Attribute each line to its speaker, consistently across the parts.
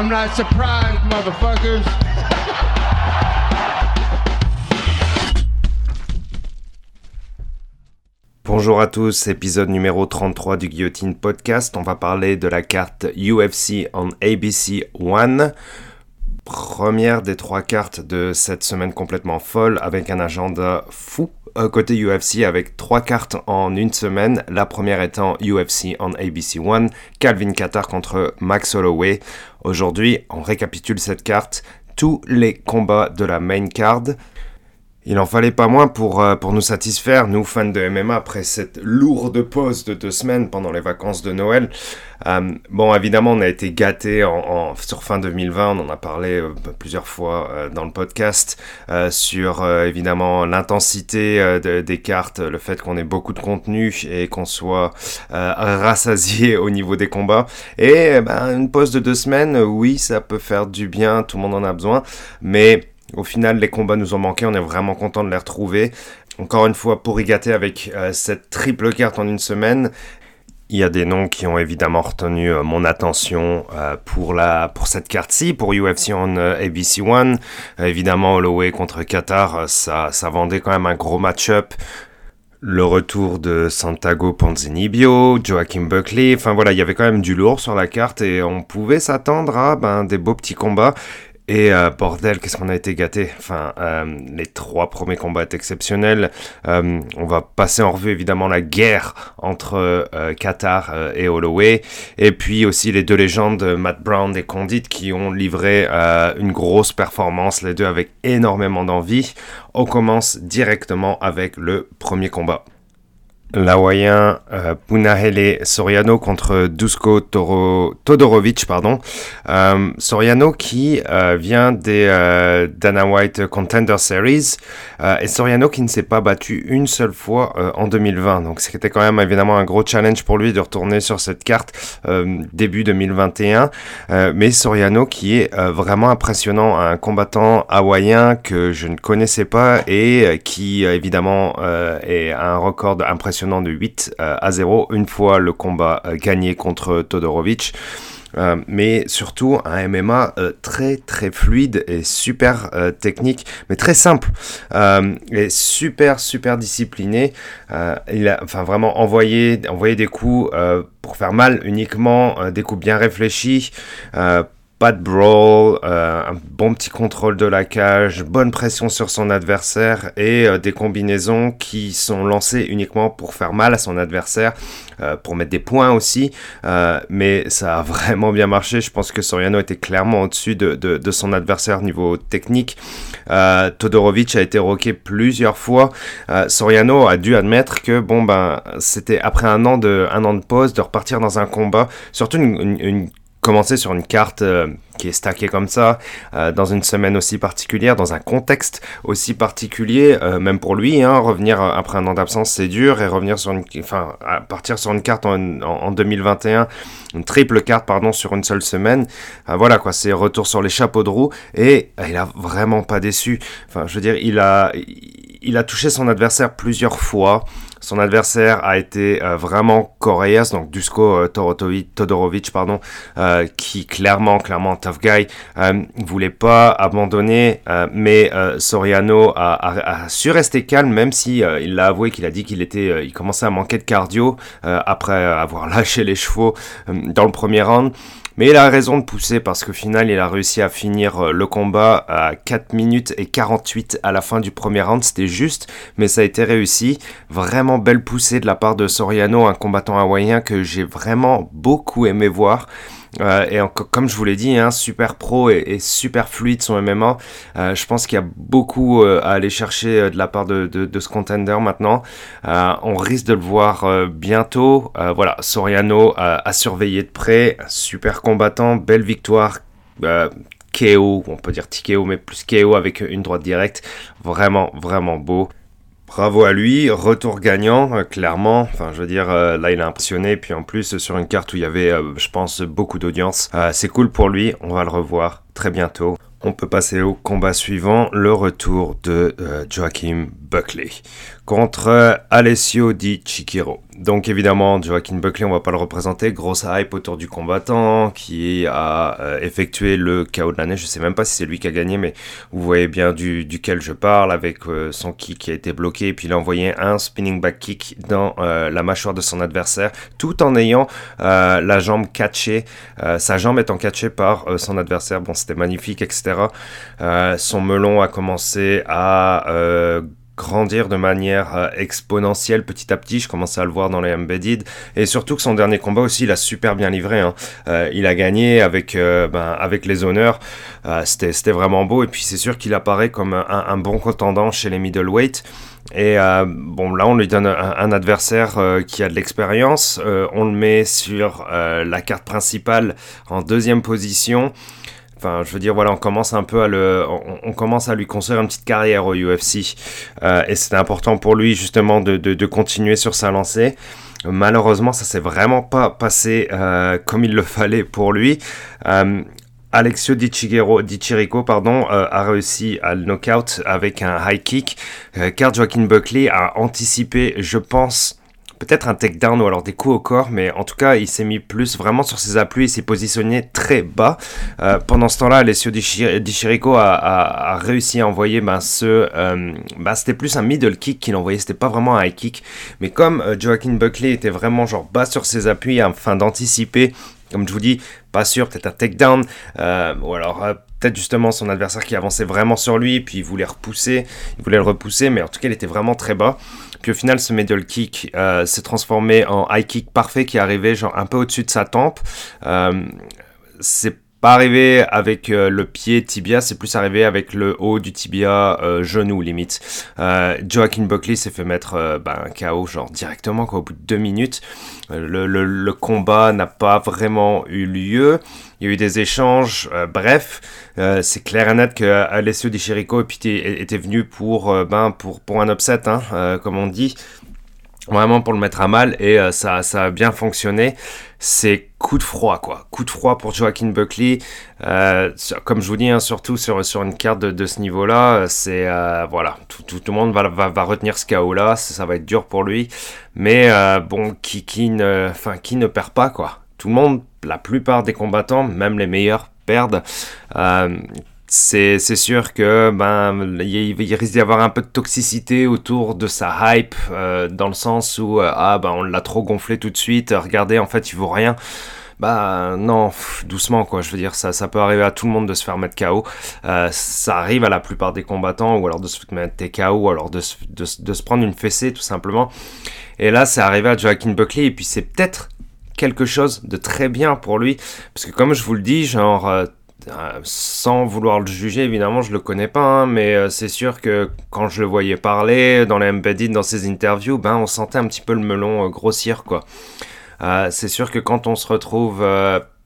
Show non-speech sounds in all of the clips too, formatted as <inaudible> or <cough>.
Speaker 1: I'm not surprised, motherfuckers.
Speaker 2: Bonjour à tous, épisode numéro 33 du Guillotine Podcast. On va parler de la carte UFC on ABC One. Première des trois cartes de cette semaine complètement folle avec un agenda fou côté UFC avec trois cartes en une semaine. La première étant UFC on ABC One, Calvin Qatar contre Max Holloway. Aujourd'hui, on récapitule cette carte, tous les combats de la main card. Il en fallait pas moins pour, euh, pour nous satisfaire, nous fans de MMA, après cette lourde pause de deux semaines pendant les vacances de Noël. Euh, bon, évidemment, on a été gâtés en, sur fin 2020, on en a parlé euh, plusieurs fois dans le podcast, sur évidemment l'intensité des cartes, le fait qu'on ait beaucoup de contenu et qu'on soit rassasié <laughs> au niveau des combats. Et ben, une pause de deux semaines, oui, ça peut faire du bien, tout le monde en a besoin, mais au final, les combats nous ont manqué, on est vraiment content de les retrouver. Encore une fois, pour y avec euh, cette triple carte en une semaine, il y a des noms qui ont évidemment retenu euh, mon attention euh, pour, la, pour cette carte-ci, pour UFC en ABC One. évidemment, Holloway contre Qatar, ça, ça vendait quand même un gros match-up le retour de Santago Ponzinibbio, Joachim Buckley, enfin voilà, il y avait quand même du lourd sur la carte et on pouvait s'attendre à ben, des beaux petits combats. Et euh, bordel, qu'est-ce qu'on a été gâté. Enfin, euh, les trois premiers combats étaient exceptionnels. Euh, on va passer en revue évidemment la guerre entre Qatar et Holloway. Et puis aussi les deux légendes, Matt Brown et Condit, qui ont livré une grosse performance, les deux avec énormément d'envie. On commence directement avec le premier combat l'Hawaïen euh, Punahele Soriano contre Dusko Todorovic. Pardon. Euh, Soriano qui euh, vient des Dana White Contender Series et Soriano qui ne s'est pas battu une seule fois en 2020. Donc c'était quand même évidemment un gros challenge pour lui de retourner sur cette carte début 2021. mais Soriano qui est vraiment impressionnant, un combattant hawaïen que je ne connaissais pas et qui évidemment est un record impressionnant de 8 euh, à 0, une fois le combat euh, gagné contre Todorovic. Euh, mais surtout un MMA très très fluide et super technique, mais très simple et super super discipliné. il a enfin vraiment envoyé envoyé des coups pour faire mal uniquement, des coups bien réfléchis pas de brawl, euh, un bon petit contrôle de la cage, bonne pression sur son adversaire et euh, des combinaisons qui sont lancées uniquement pour faire mal à son adversaire, euh, pour mettre des points aussi. mais ça a vraiment bien marché. Je pense que Soriano était clairement au-dessus de, son adversaire niveau technique. Todorovic a été roqué plusieurs fois. Soriano a dû admettre que bon ben c'était après un an de un an de pause de repartir dans un combat, surtout une, une commencer sur une carte euh, qui est stackée comme ça, euh, dans une semaine aussi particulière, dans un contexte aussi particulier, euh, même pour lui, hein, revenir après un an d'absence c'est dur, et revenir sur une, enfin, partir sur une carte en, en, 2021, une triple carte pardon sur une seule semaine, voilà quoi, c'est retour sur les chapeaux de roue, et il a vraiment pas déçu. Enfin, je veux dire, il a, il a touché son adversaire plusieurs fois. Son adversaire a été euh, vraiment Correas, donc Dusko euh, Todorovic, pardon, euh, qui clairement, clairement guy, voulait pas abandonner, mais Soriano a, su rester calme, même si il l'a avoué qu'il a dit qu'il était, il commençait à manquer de cardio après avoir <laughs> lâché les chevaux dans le premier round. Mais il a raison de pousser parce qu'au final, il a réussi à finir euh, le combat à 4 minutes et 48 à la fin du premier round. C'était juste, mais ça a été réussi. Vraiment belle poussée de la part de Soriano, un combattant hawaïen que j'ai vraiment beaucoup aimé voir. Euh, et comme je vous l'ai dit, hein, super pro et, super fluide son MMA. Euh, je pense qu'il y a beaucoup euh, à aller chercher de la part de, ce contender maintenant. on risque de le voir bientôt. voilà, Soriano a surveillé de près. Super combattant, belle victoire. KO, on peut dire TKO, mais plus KO avec une droite directe. Vraiment, vraiment beau. Bravo à lui, retour gagnant, euh, clairement. Enfin, je veux dire, euh, là, il a impressionné. Puis en plus, sur une carte où il y avait, euh, je pense, beaucoup d'audience. c'est cool pour lui. On va le revoir très bientôt. On peut passer au combat suivant, le retour de euh, Joachim Buckley contre euh, Alessio Di Chikiro. Donc évidemment, Joaquin Buckley, on va pas le représenter. Grosse hype autour du combattant qui a euh, effectué le chaos de l'année. Je sais même pas si c'est lui qui a gagné, mais vous voyez bien du, duquel je parle avec son kick qui a été bloqué. Et puis il a envoyé un spinning back kick dans la mâchoire de son adversaire, tout en ayant la jambe catchée. sa jambe étant catchée par son adversaire. Bon, c'était magnifique, etc. son melon a commencé à grandir de manière euh, exponentielle petit à petit. Je commençais à le voir dans les embedded. Et surtout que son dernier combat aussi, il a super bien livré. Hein. Euh, il a gagné avec, euh, ben, les honneurs. C'était vraiment beau. Et puis c'est sûr qu'il apparaît comme un, bon contendant chez les middleweight. Et bon, là, on lui donne un, adversaire qui a de l'expérience. on le met sur la carte principale en deuxième position. Enfin, je veux dire, voilà, on commence un peu à le, on, commence à lui construire une petite carrière au UFC, euh, et c'était important pour lui justement de, de, continuer sur sa lancée. Malheureusement, ça s'est vraiment pas passé euh, comme il le fallait pour lui. Euh, Alexio Di, Chirico pardon, a réussi à le knockout avec un high kick, car Joaquin Buckley a anticipé, je pense, peut-être un takedown ou alors des coups au corps, mais en tout cas, il s'est mis plus vraiment sur ses appuis, il s'est positionné très bas. Euh, pendant ce temps-là, Alessio Di, Chirico a, réussi à envoyer ben, ce. Euh, ben, c'était plus un middle kick qu'il envoyait, c'était pas vraiment un high kick. Mais comme euh, Joaquin Buckley était vraiment genre bas sur ses appuis afin d'anticiper comme je vous dis, pas sûr, peut-être un takedown, ou alors peut-être justement son adversaire qui avançait vraiment sur lui, puis il voulait repousser, il voulait le repousser, mais en tout cas il était vraiment très bas. Puis au final, ce middle kick euh, s'est transformé en high kick parfait qui arrivait genre un peu au-dessus de sa tempe. Euh, c'est pas arrivé avec euh, le pied tibia, c'est plus arrivé avec le haut du tibia genou limite. Joaquin Buckley s'est fait mettre ben, KO genre directement quoi, au bout de deux minutes. Le, le combat n'a pas vraiment eu lieu il y a eu des échanges, euh, bref, euh, c'est clair et net que Alessio Di Chirico était venu pour, euh, ben, pour, pour un upset, hein, comme on dit, vraiment pour le mettre à mal, et ça, ça a bien fonctionné. C'est coup de froid, quoi. Coup de froid pour Joaquin Buckley. comme je vous dis, hein, surtout sur, sur une carte de, de ce niveau-là, c'est voilà, tout, tout, le monde va, va, va retenir ce KO-là, ça, ça, va être dur pour lui. Mais bon, qui, qui, ne, qui ne perd pas, quoi. Tout le monde la plupart des combattants, même les meilleurs, perdent. Euh, c'est sûr que ben il, risque d'y avoir un peu de toxicité autour de sa hype euh, dans le sens où euh, ah ben on l'a trop gonflé tout de suite regardez en fait il vaut rien bah non doucement quoi je veux dire ça ça peut arriver à tout le monde de se faire mettre KO ça arrive à la plupart des combattants ou alors de se mettre KO ou alors de, de, de se prendre une fessée tout simplement et là c'est arrivé à Joaquin Buckley et puis c'est peut-être quelque chose de très bien pour lui. Parce que comme je vous le dis, genre, euh, euh, sans vouloir le juger, évidemment, je le connais pas, hein, mais euh, c'est sûr que quand je le voyais parler dans les embedded, dans ses interviews, ben on sentait un petit peu le melon grossir, quoi. c'est sûr que quand on se retrouve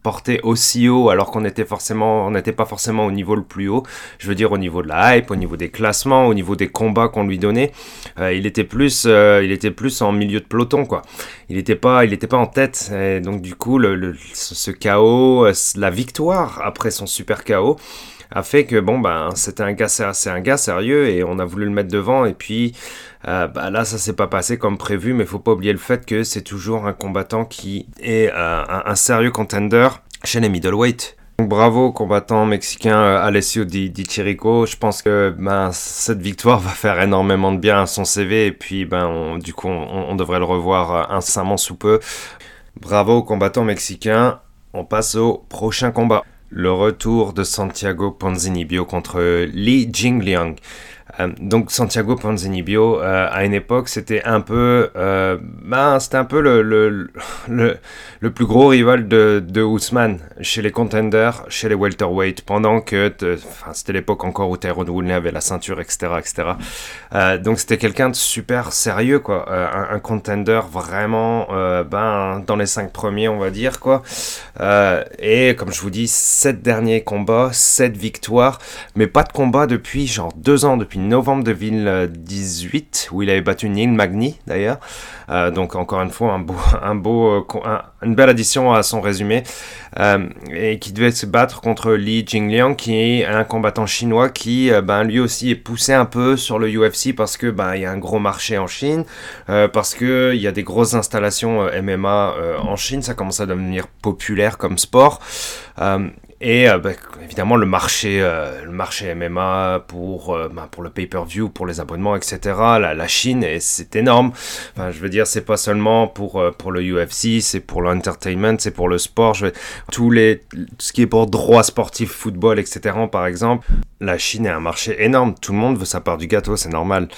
Speaker 2: porté aussi haut alors qu'on était forcément on n'était pas forcément au niveau le plus haut. Je veux dire au niveau de la hype au niveau des classements au niveau des combats qu'on lui donnait euh, il était plus euh, il était plus en milieu de peloton quoi. Il n'était pas il était pas en tête. Et donc du coup le, ce chaos euh, la victoire après son super chaos a fait que bon ben c'était un gars c'est un gars sérieux et on a voulu le mettre devant et puis euh, bah là ça s'est pas passé comme prévu mais faut pas oublier le fait que c'est toujours un combattant qui est euh, un, sérieux contender chez les middleweight. Donc, bravo combattant mexicain euh, Alessio Di, Chirico. Je pense que ben, cette victoire va faire énormément de bien à son CV et puis ben, du coup on, devrait le revoir incessamment sous peu. Bravo combattant mexicain. On passe au prochain combat. Le retour de Santiago Ponzinibio contre Li Jingliang. Euh, donc Santiago Ponzinibbio, euh, à une époque, c'était un peu, euh, ben, c'était un peu le, le, le, plus gros rival de, de Ousmane chez les contenders, chez les welterweight, pendant que, c'était l'époque encore où Tyrone Woodley avait la ceinture, etc., etc. donc c'était quelqu'un de super sérieux, quoi, un, un, contender vraiment, ben, dans les cinq premiers, on va dire, quoi. et comme je vous dis, sept derniers combats, sept victoires, mais pas de combat depuis genre deux ans, depuis novembre 2018, où il avait battu Neil Magny d'ailleurs. Euh, donc encore une fois, un beau, <laughs> un beau, une belle addition à son résumé. Euh, et qui devait se battre contre Li Jingliang, qui est un combattant chinois qui, euh, ben, lui aussi est poussé un peu sur le UFC parce que ben, il y a un gros marché en Chine, parce que il y a des grosses installations MMA en Chine, ça commence à devenir populaire comme sport. Et euh, bah, évidemment, le marché, euh, le marché MMA pour, euh, bah, pour le pay-per-view, pour les abonnements, etc. La, la Chine, c'est énorme. Enfin, je veux dire, c'est pas seulement pour, pour le UFC, c'est pour l'entertainment, c'est pour le sport. Je tous les, tout ce qui est pour droit sportif, football, etc. Par exemple, la Chine est un marché énorme. Tout le monde veut sa part du gâteau, c'est normal.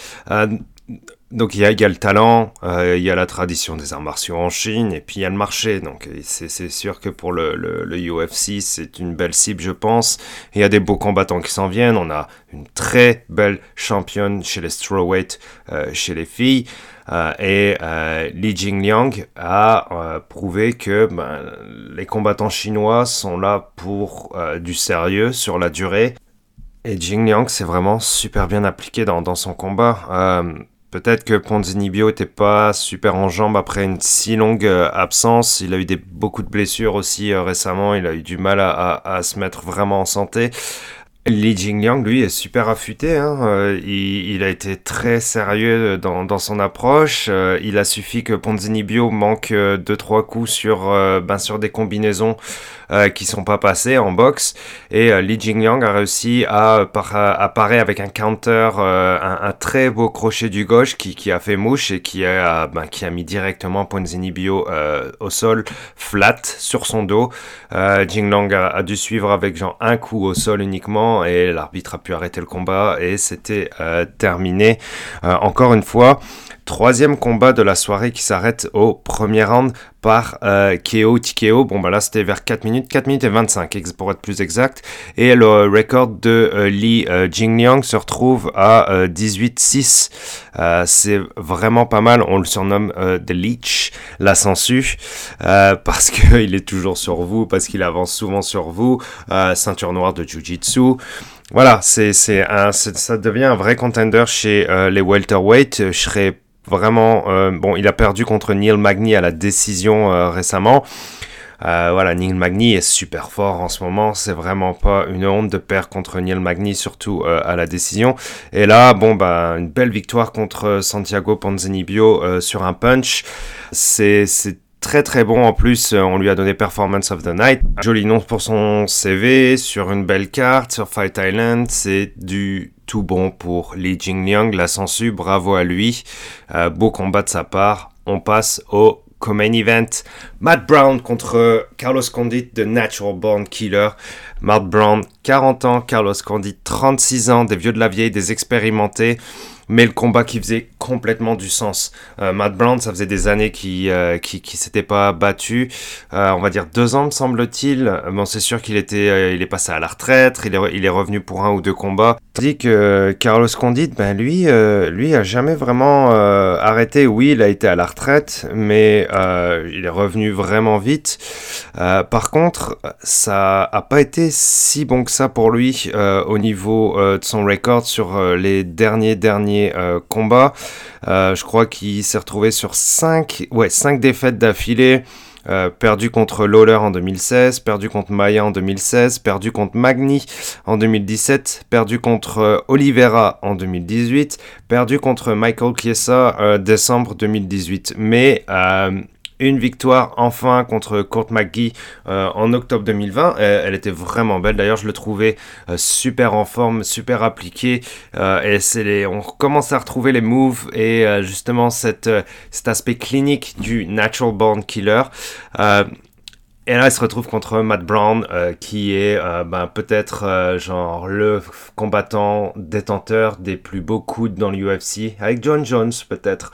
Speaker 2: Donc il y, a, le talent, euh, il y a la tradition des arts martiaux en Chine, et puis il y a le marché. Donc c'est sûr que pour le, UFC, c'est une belle cible, je pense. Il y a des beaux combattants qui s'en viennent. On a une très belle championne chez les strawweight, euh, chez les filles. Euh, et Li Jingliang a prouvé que ben, les combattants chinois sont là pour du sérieux sur la durée. Et Jingliang s'est vraiment super bien appliqué dans son combat. Peut-être que Ponzinibbio n'était pas super en jambes après une si longue euh, absence. Il a eu des, beaucoup de blessures aussi euh, récemment. Il a eu du mal à, se mettre vraiment en santé. Li Jingliang, lui, est super affûté. Hein. Euh, il, a été très sérieux dans, son approche. il a suffi que Ponzinibbio manque 2-3 coups sur, ben, sur des combinaisons euh, qui sont pas passés en boxe. Et euh, Li Jingliang a réussi à, apparaître avec un counter, euh, un, très beau crochet du gauche qui, qui a fait mouche et qui a, ben, qui a mis directement Ponzini Bio au sol, flat, sur son dos. Jingliang a, a, dû suivre avec un coup au sol uniquement et l'arbitre a pu arrêter le combat et c'était terminé. encore une fois, Troisième combat de la soirée qui s'arrête au premier round par euh, Keo Tikeo. Bon, bah là, c'était vers 4 minutes, 4 minutes et 25 pour être plus exact. Et le record de euh, Li euh, Jingliang se retrouve à 18-6. Euh, c'est vraiment pas mal. On le surnomme The Leech, la sensu, <laughs> parce qu'il est toujours sur vous, parce qu'il avance souvent sur vous. ceinture noire de Jiu-Jitsu. Voilà, c'est, c'est ça devient un vrai contender chez les welterweight. Je serais Vraiment, euh, bon, il a perdu contre Neil Magny à la décision euh, récemment. Euh, voilà, Neil Magny est super fort en ce moment. C'est vraiment pas une honte de perdre contre Neil Magny, surtout à la décision. Et là, bon, bah, une belle victoire contre Santiago Ponzinibbio sur un punch. C'est très très bon en plus. On lui a donné Performance of the Night. Joli nom pour son CV sur une belle carte sur Fight Island. C'est du tout bon pour Li Jingliang, la sensu, bravo à lui. Euh, beau combat de sa part. On passe au co-main event. Matt Brown contre Carlos Condit de Natural Born Killer. Matt Brown, 40 ans, Carlos Condit, 36 ans, des vieux de la vieille, des expérimentés mais le combat qui faisait complètement du sens. Euh, Matt Brown, ça faisait des années qu'il euh, qui, qui s'était pas battu, euh, on va dire deux ans me semble-t-il. Bon, c'est sûr qu'il était, euh, il est passé à la retraite, il est, il est revenu pour un ou deux combats. Tandis que Carlos Condit, ben lui, lui a jamais vraiment arrêté. Oui, il a été à la retraite, mais il est revenu vraiment vite. par contre, ça a pas été si bon que ça pour lui au niveau de son record sur les derniers derniers euh, combat. Euh, je crois qu'il s'est retrouvé sur 5 ouais, cinq défaites d'affilée. Euh, perdu contre Lawler en 2016, perdu contre Maya en 2016, perdu contre Magni en 2017, perdu contre Oliveira en 2018, perdu contre Michael Chiesa décembre 2018. Mais une victoire enfin contre Court McGee euh, en octobre 2020. Elle, était vraiment belle. D'ailleurs, je le trouvais euh, super en forme, super appliqué. Euh, et c'est on commence à retrouver les moves et justement cette, cet aspect clinique du Natural Born Killer. Et là, il se retrouve contre Matt Brown, qui est ben, peut-être genre le combattant détenteur des plus beaux coudes dans l'UFC, avec John Jones peut-être.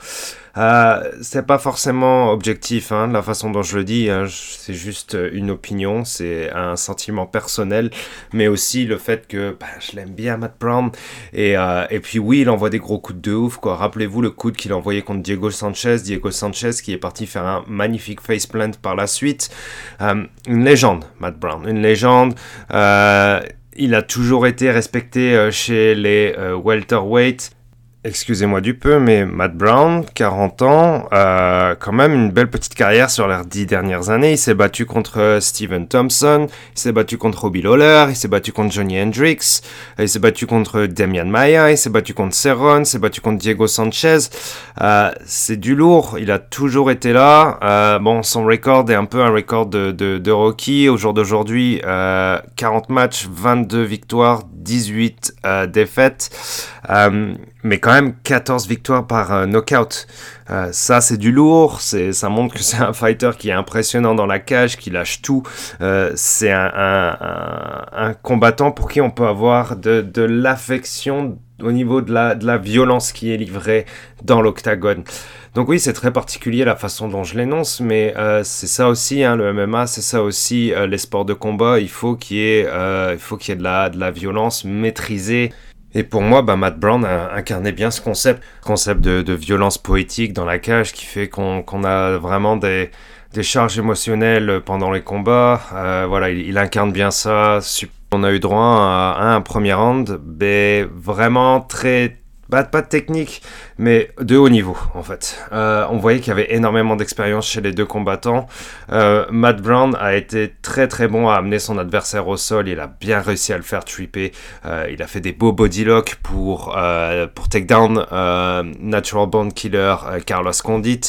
Speaker 2: Euh, c'est pas forcément objectif, hein, la façon dont je le dis. Hein, c'est juste une opinion, c'est un sentiment personnel, mais aussi le fait que bah, je l'aime bien, Matt Brown. Et, euh, et puis oui, il envoie des gros coups de ouf. Quoi. Rappelez-vous le coup qu'il a envoyé contre Diego Sanchez. Diego Sanchez qui est parti faire un magnifique faceplant par la suite. Euh, une légende, Matt Brown, une légende. Euh, il a toujours été respecté chez les welterweight Excusez-moi du peu, mais Matt Brown, 40 ans, quand même une belle petite carrière sur les dix dernières années. Il s'est battu contre Steven Thompson, il s'est battu contre Robbie Lawler, il s'est battu contre Johnny Hendricks, il s'est battu contre Damian Maya, il s'est battu contre Cerrone, il s'est battu contre Diego Sanchez. Euh, c'est du lourd, il a toujours été là. Euh, bon, son record est un peu un record de, de, Rocky. Au jour d'aujourd'hui, euh, 40 matchs, 22 victoires, 18 euh, défaites, euh, mais quand même 14 victoires par euh, knockout. ça, c'est du lourd, ça montre que c'est un fighter qui est impressionnant dans la cage, qui lâche tout. c'est un, combattant pour qui on peut avoir de, l'affection au niveau de la, violence qui est livrée dans l'octagone. Donc oui, c'est très particulier la façon dont je l'énonce, mais euh, c'est ça aussi, hein, le MMA, c'est ça aussi euh, les sports de combat. Il faut qu'il y ait, euh, de la violence maîtrisée. Et pour moi, bah, Matt Brown a incarné bien ce concept, concept de, de violence poétique dans la cage qui fait qu'on a vraiment des, des charges émotionnelles pendant les combats. voilà, il, il, incarne bien ça. On a eu droit à un premier round, mais vraiment très pas, de technique, mais de haut niveau en fait. Euh, on voyait qu'il y avait énormément d'expérience chez les deux combattants. Euh, Matt Brown a été très très bon à amener son adversaire au sol. Il a bien réussi à le faire tripper. Euh, il a fait des beaux body locks pour, pour take down Natural Bone Killer Carlos Condit.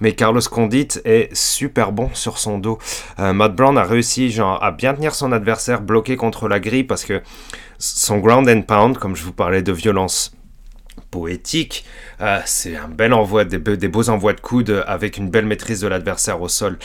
Speaker 2: Mais Carlos Condit est super bon sur son dos. Matt Brown a réussi à bien tenir son adversaire bloqué contre la grille parce que son ground and pound, comme je vous parlais de violence poétique. Euh, c'est un bel envoi, des, beaux envois de coude avec une belle maîtrise de l'adversaire au sol.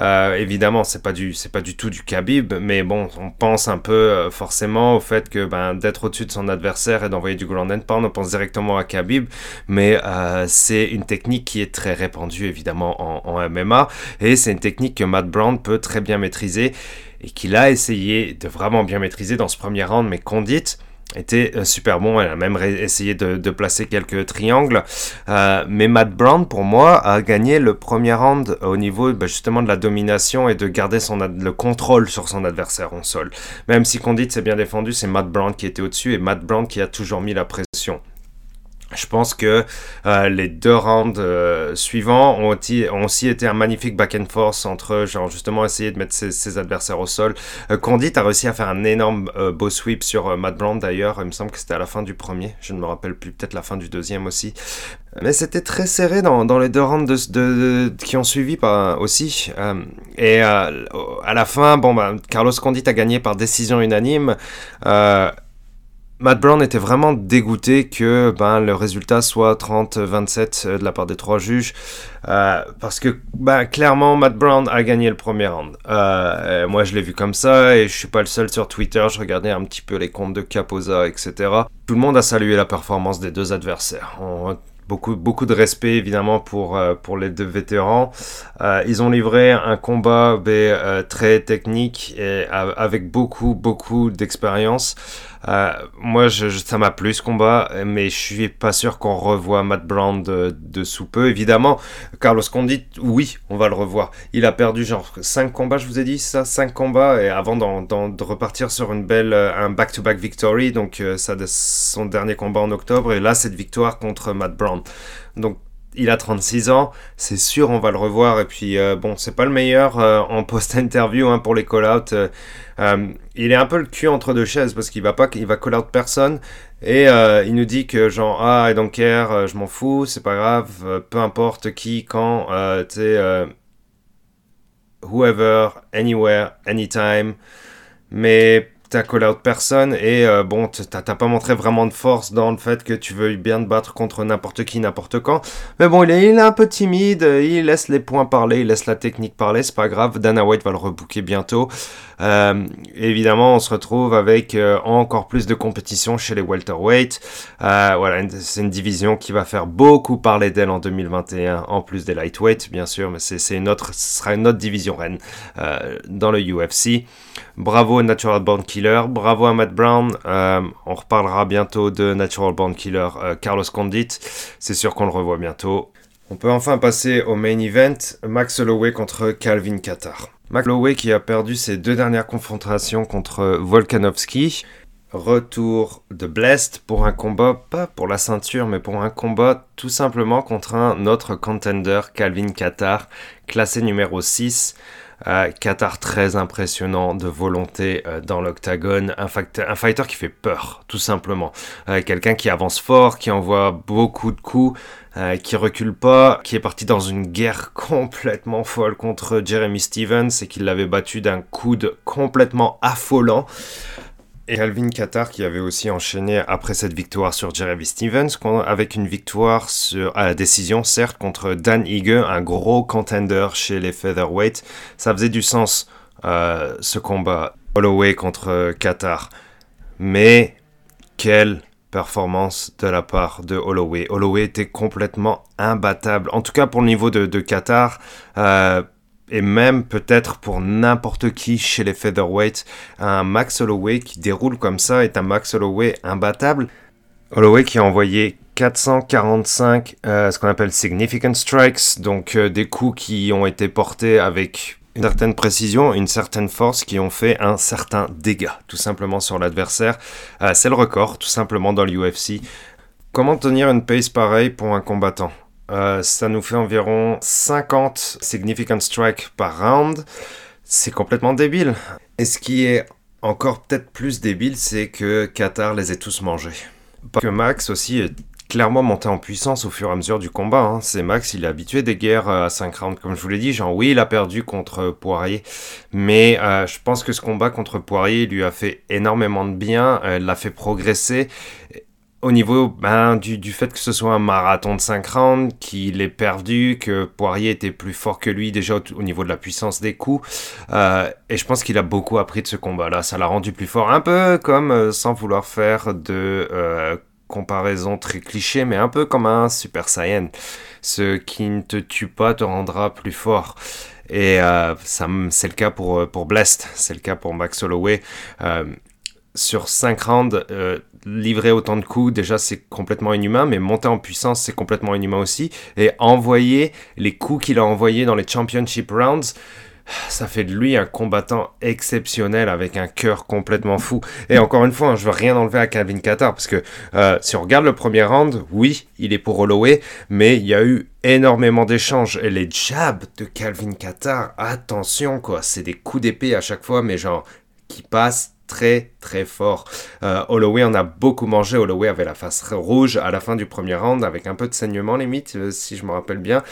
Speaker 2: Euh, évidemment, c'est pas du, c'est pas du tout du Khabib, mais bon, on pense un peu euh, forcément au fait que ben, d'être au-dessus de son adversaire et d'envoyer du ground and pound, on pense directement à Khabib, mais c'est une technique qui est très répandue évidemment en, en MMA et c'est une technique que Matt Brown peut très bien maîtriser et qu'il a essayé de vraiment bien maîtriser dans ce premier round, mais Condit était euh, super bon. Elle a même essayé de, placer quelques triangles. Euh, mais Matt Brown, pour moi, a gagné le premier round au niveau bah, justement de la domination et de garder son le contrôle sur son adversaire en sol. Même si Condit s'est bien défendu, c'est Matt Brown qui était au-dessus et Matt Brown qui a toujours mis la pression. Je pense que euh, les deux rounds euh, suivants ont, aussi été un magnifique back and forth entre genre justement essayer de mettre ses, adversaires au sol. Euh, Condit a réussi à faire un énorme beau sweep sur Matt Brown d'ailleurs. Il me semble que c'était à la fin du premier. Je ne me rappelle plus. Peut-être la fin du deuxième aussi. Mais c'était très serré dans, les deux rounds qui ont suivi aussi. et à la fin, bon, bah, Carlos Condit a gagné par décision unanime. Matt Brown était vraiment dégoûté que ben, le résultat soit 30-27 euh, de la part des trois juges. Euh, parce que ben, clairement, Matt Brown a gagné le premier round. Euh, moi, je l'ai vu comme ça et je suis pas le seul sur Twitter. Je regardais un petit peu les comptes de Capoza, etc. Tout le monde a salué la performance des deux adversaires. beaucoup, beaucoup de respect évidemment pour, pour les deux vétérans. ils ont livré un combat ben, très technique et avec beaucoup, beaucoup d'expérience. Euh, moi, je, ça m'a plu ce combat, mais je suis pas sûr qu'on revoit Matt Brown de, sous peu. Évidemment, Carlos Condit, oui, on va le revoir. Il a perdu genre 5 combats, je vous ai dit ça, 5 combats, et avant de repartir sur une belle, euh, un back-to-back victory, donc euh, ça, son dernier combat en octobre, et là, cette victoire contre Matt Brown. Donc, il a 36 ans, c'est sûr on va le revoir et puis euh, bon c'est pas le meilleur euh, en post-interview hein, pour les call-out. Euh, il est un peu le cul entre deux chaises parce qu'il va pas il va call-out personne et il nous dit que genre ah I don't care, je m'en fous, c'est pas grave, peu importe qui, quand, tu sais whoever, anywhere, anytime. Mais t'as call out personne et euh, bon, t'as pas montré vraiment de force dans le fait que tu veux bien te battre contre n'importe qui, n'importe quand. Mais bon, il est, il est, un peu timide, il laisse les points parler, il laisse la technique parler, c'est pas grave. Dana White va le rebooker bientôt. Euh, évidemment, on se retrouve avec euh, encore plus de compétition chez les welterweight. Euh, voilà, c'est une division qui va faire beaucoup parler d'elle en 2021, en plus des lightweight, bien sûr, mais c'est une autre, ce sera une autre division reine dans le UFC. Bravo Natural Born Killer, bravo à Matt Brown. on reparlera bientôt de Natural Born Killer Carlos Condit. C'est sûr qu'on le revoit bientôt. On peut enfin passer au main event, Max Holloway contre Calvin Qatar. McLoway qui a perdu ses deux dernières confrontations contre Volkanovski. retour de Blessed pour un combat, pas pour la ceinture, mais pour un combat tout simplement contre un autre contender, Calvin Qatar, classé numéro 6. Euh, Qatar très impressionnant de volonté euh, dans l'octagone, un, un, fighter qui fait peur, tout simplement. Euh, quelqu'un qui avance fort, qui envoie beaucoup de coups, qui recule pas, qui est parti dans une guerre <laughs> complètement folle contre Jeremy Stevens et qui l'avait battu d'un coup de complètement affolant. Et Alvin Qatar qui avait aussi enchaîné après cette victoire sur Jeremy Stevens avec une victoire à la décision certes contre Dan Ige, un gros contender chez les featherweight. Ça faisait du sens euh, ce combat Holloway contre Qatar. Mais quelle performance de la part de Holloway. Holloway était complètement imbattable. En tout cas pour le niveau de, de Qatar. Euh, et même peut-être pour n'importe qui chez les featherweight, un Max Holloway qui déroule comme ça est un Max Holloway imbattable. Holloway qui a envoyé 445 euh, ce qu'on appelle significant strikes, donc euh, des coups qui ont été portés avec une certaine précision, une certaine force qui ont fait un certain dégât, tout simplement sur l'adversaire. Euh, c'est le record, tout simplement dans l'UFC. Comment tenir une pace pareille pour un combattant? Euh, ça nous fait environ 50 significant strikes par round. C'est complètement débile. Et ce qui est encore peut-être plus débile, c'est que Qatar les ait tous mangés. Parce que Max aussi est clairement monté en puissance au fur et à mesure du combat. Hein. C'est Max, il est habitué des guerres à 5 rounds, comme je vous l'ai dit. Genre, oui, il a perdu contre Poirier, mais euh, je pense que ce combat contre Poirier lui a fait énormément de bien, euh, l'a fait progresser au niveau ben, du, fait que ce soit un marathon de 5 rounds, qu'il ait perdu, que Poirier était plus fort que lui déjà au, niveau de la puissance des coups. Euh, et je pense qu'il a beaucoup appris de ce combat-là. Ça l'a rendu plus fort. Un peu comme, euh, sans vouloir faire de euh, comparaison très cliché, mais un peu comme un Super Saiyan. Ce qui ne te tue pas te rendra plus fort. Et euh, c'est le cas pour, pour Blest, c'est le cas pour Max Holloway. Euh, sur 5 rounds, euh, livrer autant de coups, déjà c'est complètement inhumain, mais monter en puissance c'est complètement inhumain aussi. Et envoyer les coups qu'il a envoyés dans les championship rounds, ça fait de lui un combattant exceptionnel avec un cœur complètement fou. Et encore une fois, hein, je veux rien enlever à Calvin Qatar parce que euh, si on regarde le premier round, oui, il est pour Holloway, mais il y a eu énormément d'échanges. Et les jabs de Calvin Qatar, attention quoi, c'est des coups d'épée à chaque fois, mais genre qui passent très très fort. Euh, Holloway en a beaucoup mangé. Holloway avait la face rouge à la fin du premier round avec un peu de saignement limite, euh, si je me rappelle bien.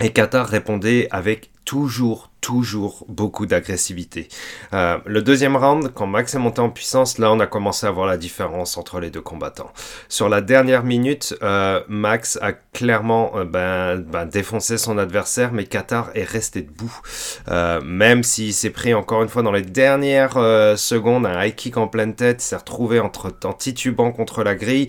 Speaker 2: Et Qatar répondait avec toujours, toujours beaucoup d'agressivité. Euh, le deuxième round, quand Max est monté en puissance, là on a commencé à voir la différence entre les deux combattants. Sur la dernière minute, euh, Max a clairement euh, ben, ben, défoncé son adversaire, mais Qatar est resté debout. Même s'il s'est pris encore une fois dans les dernières secondes un high kick en pleine tête, s'est retrouvé entre temps titubant contre la grille,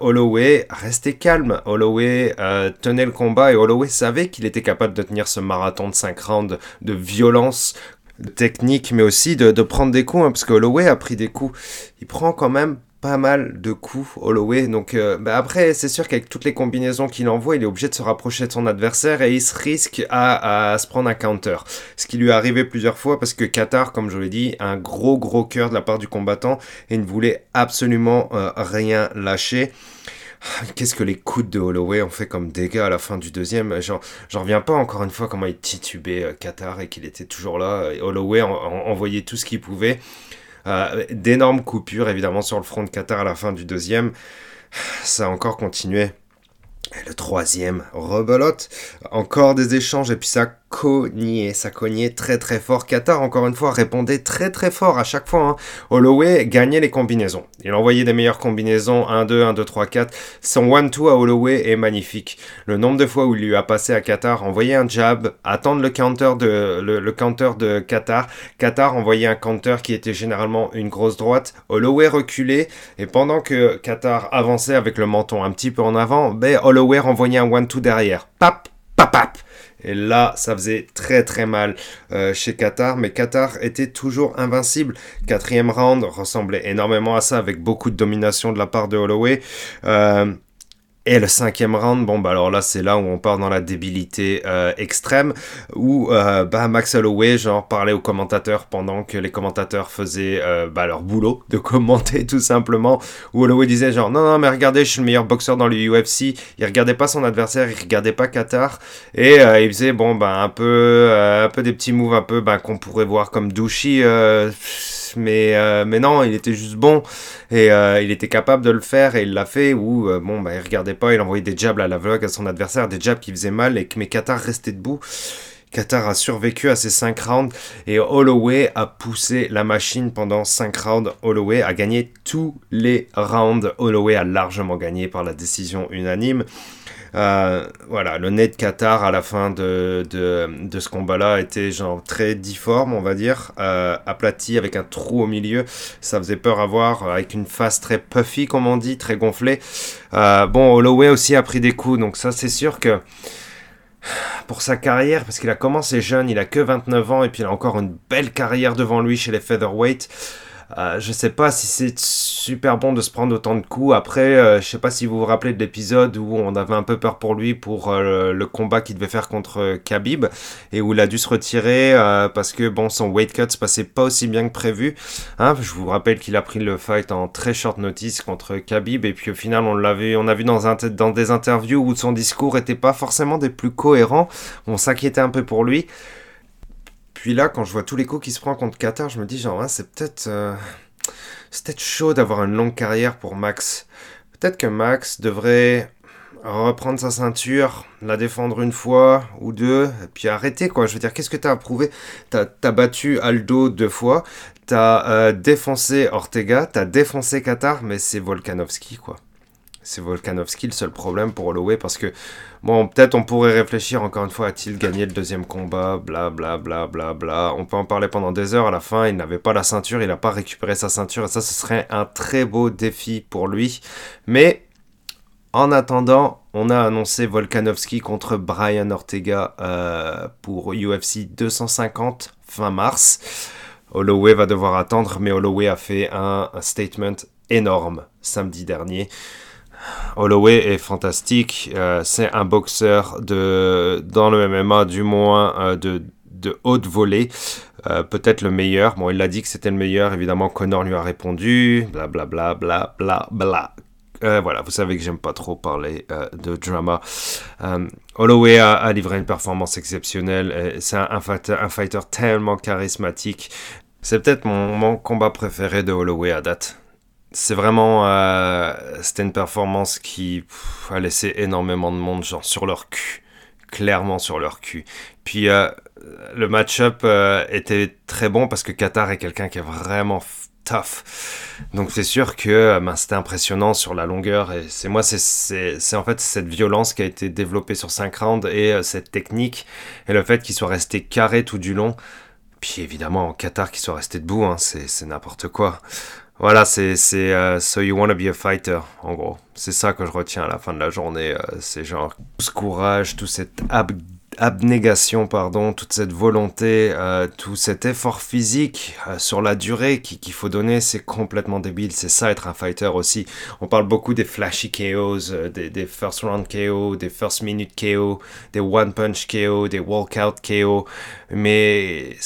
Speaker 2: Holloway restait calme. Holloway tenait le combat et Holloway savait qu'il était capable de tenir ce marathon de 5 rounds de violence technique, mais aussi de, prendre des coups, hein, parce que Holloway a pris des coups. Il prend quand même pas mal de coups, Holloway. Donc euh, bah, après, c'est sûr qu'avec toutes les combinaisons qu'il envoie, il est obligé de se rapprocher de son adversaire et il se risque à, se prendre un counter. Ce qui lui est arrivé plusieurs fois parce que Qatar, comme je l'ai dit, a un gros gros cœur de la part du combattant et ne voulait absolument euh, rien lâcher. <sighs> Qu'est-ce que les coups de Holloway ont fait comme dégâts à la fin du deuxième? J'en reviens pas encore une fois comment il titubait euh, Qatar et qu'il était toujours là. Holloway envoyait tout ce qu'il pouvait. Euh, d'énormes coupures évidemment sur le front de Qatar à la fin du deuxième. <sighs> Ça a encore continué. Et le troisième, rebelote. Encore des échanges et puis ça cognait, ça cognait très très fort. Qatar, encore une fois, répondait très très fort à chaque fois. Hein. Holloway gagnait les combinaisons. Il envoyait des meilleures combinaisons, 1-2, 1-2, 3, 4. Son 1-2 à Holloway est magnifique. Le nombre de fois où il lui a passé à Qatar, envoyer un jab, attendre le counter de, le, counter de Qatar. Qatar envoyait un counter qui était généralement une grosse droite. Holloway reculait et pendant que Qatar avançait avec le menton un petit peu en avant, ben Holloway renvoyait un 1-2 derrière. Pap, pap, pap. Et là, ça faisait très très mal euh, chez Qatar, mais Qatar était toujours invincible. Quatrième round ressemblait énormément à ça, avec beaucoup de domination de la part de Holloway. Euh, Et le cinquième round, bon bah alors là c'est là où on part dans la débilité euh, extrême, où euh, bah, Max Holloway genre parlait aux commentateurs pendant que les commentateurs faisaient euh, bah, leur boulot de <laughs> commenter tout simplement, où Holloway disait genre non non mais regardez je suis le meilleur boxeur dans le UFC, il regardait pas son adversaire, il regardait pas Qatar, et il faisait bon bah un peu un peu des petits moves un peu bah, qu'on pourrait voir comme Mais, euh, mais non, il était juste bon et euh, il était capable de le faire et il l'a fait. Ou euh, bon, bah, il regardait pas, il envoyait des jabs à la vlog à son adversaire, des jabs qui faisaient mal et que mes Qatar restait debout. Qatar a survécu à ces 5 rounds et Holloway a poussé la machine pendant 5 rounds. Holloway a gagné tous les rounds. Holloway a largement gagné par la décision unanime. Euh, voilà, le nez de Qatar à la fin de, de, ce combat-là était genre très difforme, on va dire, euh, aplati avec un trou au milieu. Ça faisait peur à voir, avec une face très puffy, comme on dit, très gonflée. Euh, bon, Holloway aussi a pris des coups, donc ça c'est sûr que pour sa carrière, parce qu'il a commencé jeune, il a que 29 ans et puis il a encore une belle carrière devant lui chez les featherweight. Euh, je sais pas si c'est super bon de se prendre autant de coups. Après, euh, je sais pas si vous vous rappelez de l'épisode où on avait un peu peur pour lui pour euh, le combat qu'il devait faire contre Khabib et où il a dû se retirer parce que bon, son weight cut se passait pas aussi bien que prévu. Hein, je vous rappelle qu'il a pris le fight en très short notice contre Khabib et puis au final on l'avait, on a vu dans, un, dans des interviews où son discours était pas forcément des plus cohérents. On s'inquiétait un peu pour lui. Puis là, quand je vois tous les coups qui se prend contre Qatar, je me dis genre, c'est peut-être euh, c'est peut-être chaud d'avoir une longue carrière pour Max. Peut-être que Max devrait reprendre sa ceinture, la défendre une fois ou deux, et puis arrêter quoi. Je veux dire, qu'est-ce que t'as à prouver T'as as battu Aldo deux fois, t'as euh, défoncé Ortega, t'as défoncé Qatar, mais c'est Volkanovski quoi c'est Volkanovski le seul problème pour Holloway parce que, bon, peut-être on pourrait réfléchir encore une fois, a-t-il gagné le deuxième combat, bla bla bla bla bla. On peut en parler pendant des heures, à la fin, il n'avait pas la ceinture, il n'a pas récupéré sa ceinture, et ça, ce serait un très beau défi pour lui. Mais, en attendant, on a annoncé Volkanovski contre Brian Ortega euh, pour UFC 250 fin mars. Holloway va devoir attendre, mais Holloway a fait un statement énorme samedi dernier. Holloway est fantastique. Euh, c'est un boxeur de, dans le MMA, du moins euh, de, de, haute volée. Euh, peut-être le meilleur. Bon, il a dit que c'était le meilleur. Évidemment, Connor lui a répondu. Bla bla bla bla bla bla. voilà, vous savez que j'aime pas trop parler de drama. Holloway a, livré une performance exceptionnelle. C'est un, fighter, un fighter tellement charismatique. C'est peut-être mon, mon combat préféré de Holloway à date c'est vraiment euh, c'était une performance qui a laissé énormément de monde genre sur leur cul. Clairement sur leur cul. Puis euh, le match-up euh, était très bon parce que Qatar est quelqu'un qui est vraiment tough. Donc c'est sûr que ben, c'était impressionnant sur la longueur et c'est moi c'est en fait cette violence qui a été développée sur 5 rounds et cette technique et le fait qu'il soit resté carré tout du long. Puis évidemment, Qatar qui soit resté debout, hein, c'est n'importe quoi. Voilà, c'est uh, So You Wanna Be a Fighter, en gros. C'est ça que je retiens à la fin de la journée. Euh, c'est genre ce courage, tout cet abnégation, pardon, toute cette volonté, euh, tout cet effort physique euh, sur la durée qu'il faut donner, c'est complètement débile. C'est ça être un fighter aussi. On parle beaucoup des flashy KOs, des, des, first round KO, des first minute KO, des one punch KO, des walkout KO. Mais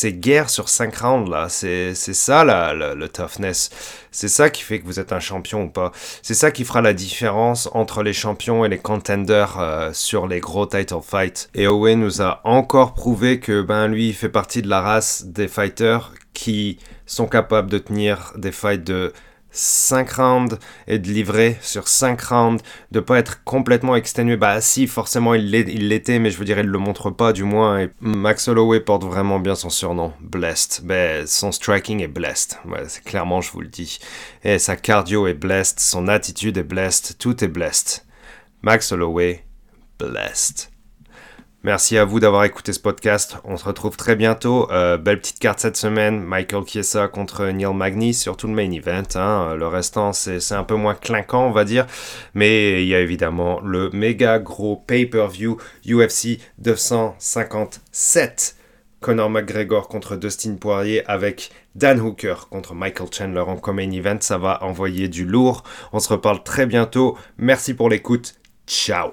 Speaker 2: c'est guerre sur 5 rounds là, c'est ça là, le, toughness. C'est ça qui fait que vous êtes un champion ou pas. C'est ça qui fera la différence entre les champions et les contenders euh, sur les gros title fights. Et Owen nous a encore prouvé que ben lui fait partie de la race des fighters qui sont capables de tenir des fights de 5 rounds et de livrer sur 5 rounds, de pas être complètement exténué. Bah si, forcément il l'était, mais je veux dire, il le montre pas du moins. Max Holloway porte vraiment bien son surnom, Blessed. Ben, son striking est blessed, c'est clairement, je vous le dis. Et sa cardio est blessed, son attitude est blessed, tout est blessed. Max Holloway, blessed. Merci à vous d'avoir écouté ce podcast. On se retrouve très bientôt. Euh, belle petite carte cette semaine. Michael Chiesa contre Neil Magny, surtout le main event. Hein. Le restant, c'est un peu moins clinquant, on va dire. Mais il y a évidemment le méga gros pay-per-view UFC 257. Conor McGregor contre Dustin Poirier avec Dan Hooker contre Michael Chandler en main event. Ça va envoyer du lourd. On se reparle très bientôt. Merci pour l'écoute. Ciao